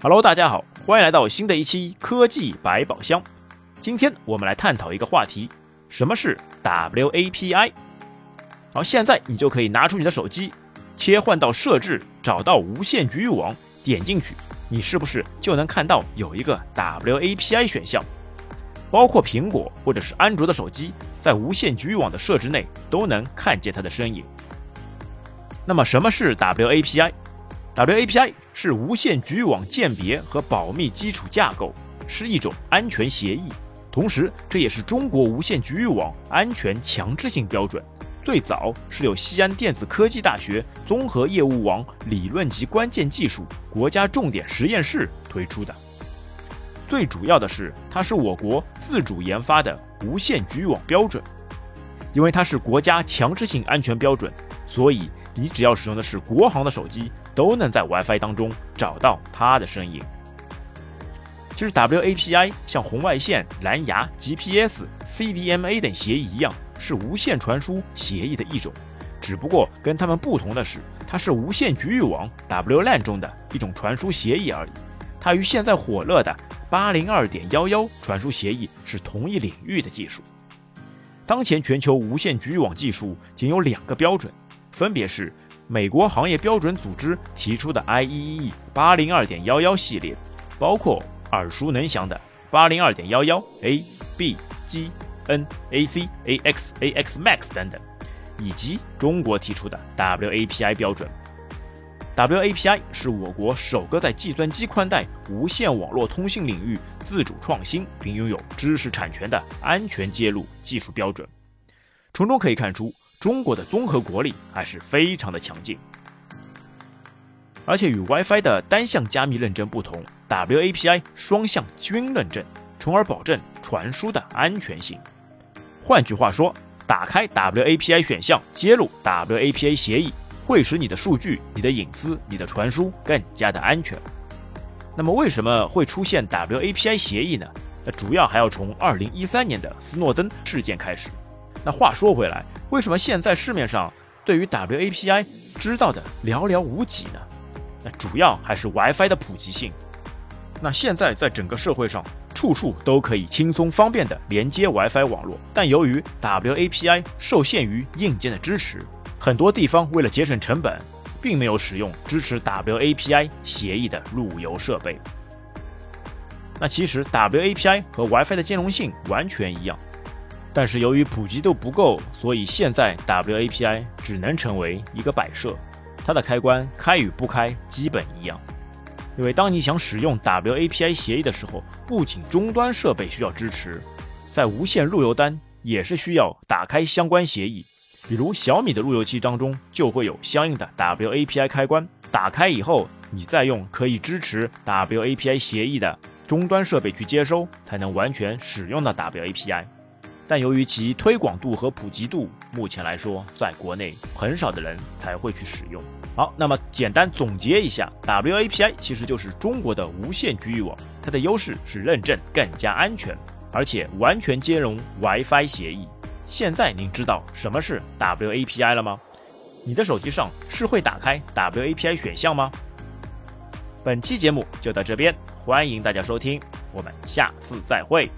Hello，大家好，欢迎来到新的一期科技百宝箱。今天我们来探讨一个话题：什么是 WAPI？好，现在你就可以拿出你的手机，切换到设置，找到无线局域网，点进去，你是不是就能看到有一个 WAPI 选项？包括苹果或者是安卓的手机，在无线局域网的设置内都能看见它的身影。那么，什么是 WAPI？WAPI 是无线局域网鉴别和保密基础架构，是一种安全协议，同时这也是中国无线局域网安全强制性标准。最早是由西安电子科技大学综合业务网理论及关键技术国家重点实验室推出的。最主要的是，它是我国自主研发的无线局域网标准，因为它是国家强制性安全标准，所以你只要使用的是国行的手机。都能在 WiFi 当中找到它的身影。其实 WAPI 像红外线、蓝牙、GPS、CDMA 等协议一样，是无线传输协议的一种，只不过跟它们不同的是，它是无线局域网 WLAN 中的一种传输协议而已。它与现在火热的802.11传输协议是同一领域的技术。当前全球无线局域网技术仅有两个标准，分别是。美国行业标准组织提出的 IEEE 八零二点幺幺系列，包括耳熟能详的八零二点幺幺 A、B、G、N、AC、AX、AX Max 等等，以及中国提出的 WAPI 标准。WAPI 是我国首个在计算机宽带无线网络通信领域自主创新并拥有知识产权的安全接入技术标准。从中可以看出。中国的综合国力还是非常的强劲，而且与 WiFi 的单向加密认证不同，WAPI 双向均认证，从而保证传输的安全性。换句话说，打开 WAPI 选项，接入 WAPI 协议，会使你的数据、你的隐私、你的传输更加的安全。那么，为什么会出现 WAPI 协议呢？那主要还要从2013年的斯诺登事件开始。那话说回来，为什么现在市面上对于 WAPI 知道的寥寥无几呢？那主要还是 WiFi 的普及性。那现在在整个社会上，处处都可以轻松方便的连接 WiFi 网络，但由于 WAPI 受限于硬件的支持，很多地方为了节省成本，并没有使用支持 WAPI 协议的路由设备。那其实 WAPI 和 WiFi 的兼容性完全一样。但是由于普及度不够，所以现在 WAPI 只能成为一个摆设，它的开关开与不开基本一样。因为当你想使用 WAPI 协议的时候，不仅终端设备需要支持，在无线路由端也是需要打开相关协议。比如小米的路由器当中就会有相应的 WAPI 开关，打开以后，你再用可以支持 WAPI 协议的终端设备去接收，才能完全使用到 WAPI。但由于其推广度和普及度，目前来说，在国内很少的人才会去使用。好，那么简单总结一下，WAPI 其实就是中国的无线局域网，它的优势是认证更加安全，而且完全兼容 WiFi 协议。现在您知道什么是 WAPI 了吗？你的手机上是会打开 WAPI 选项吗？本期节目就到这边，欢迎大家收听，我们下次再会。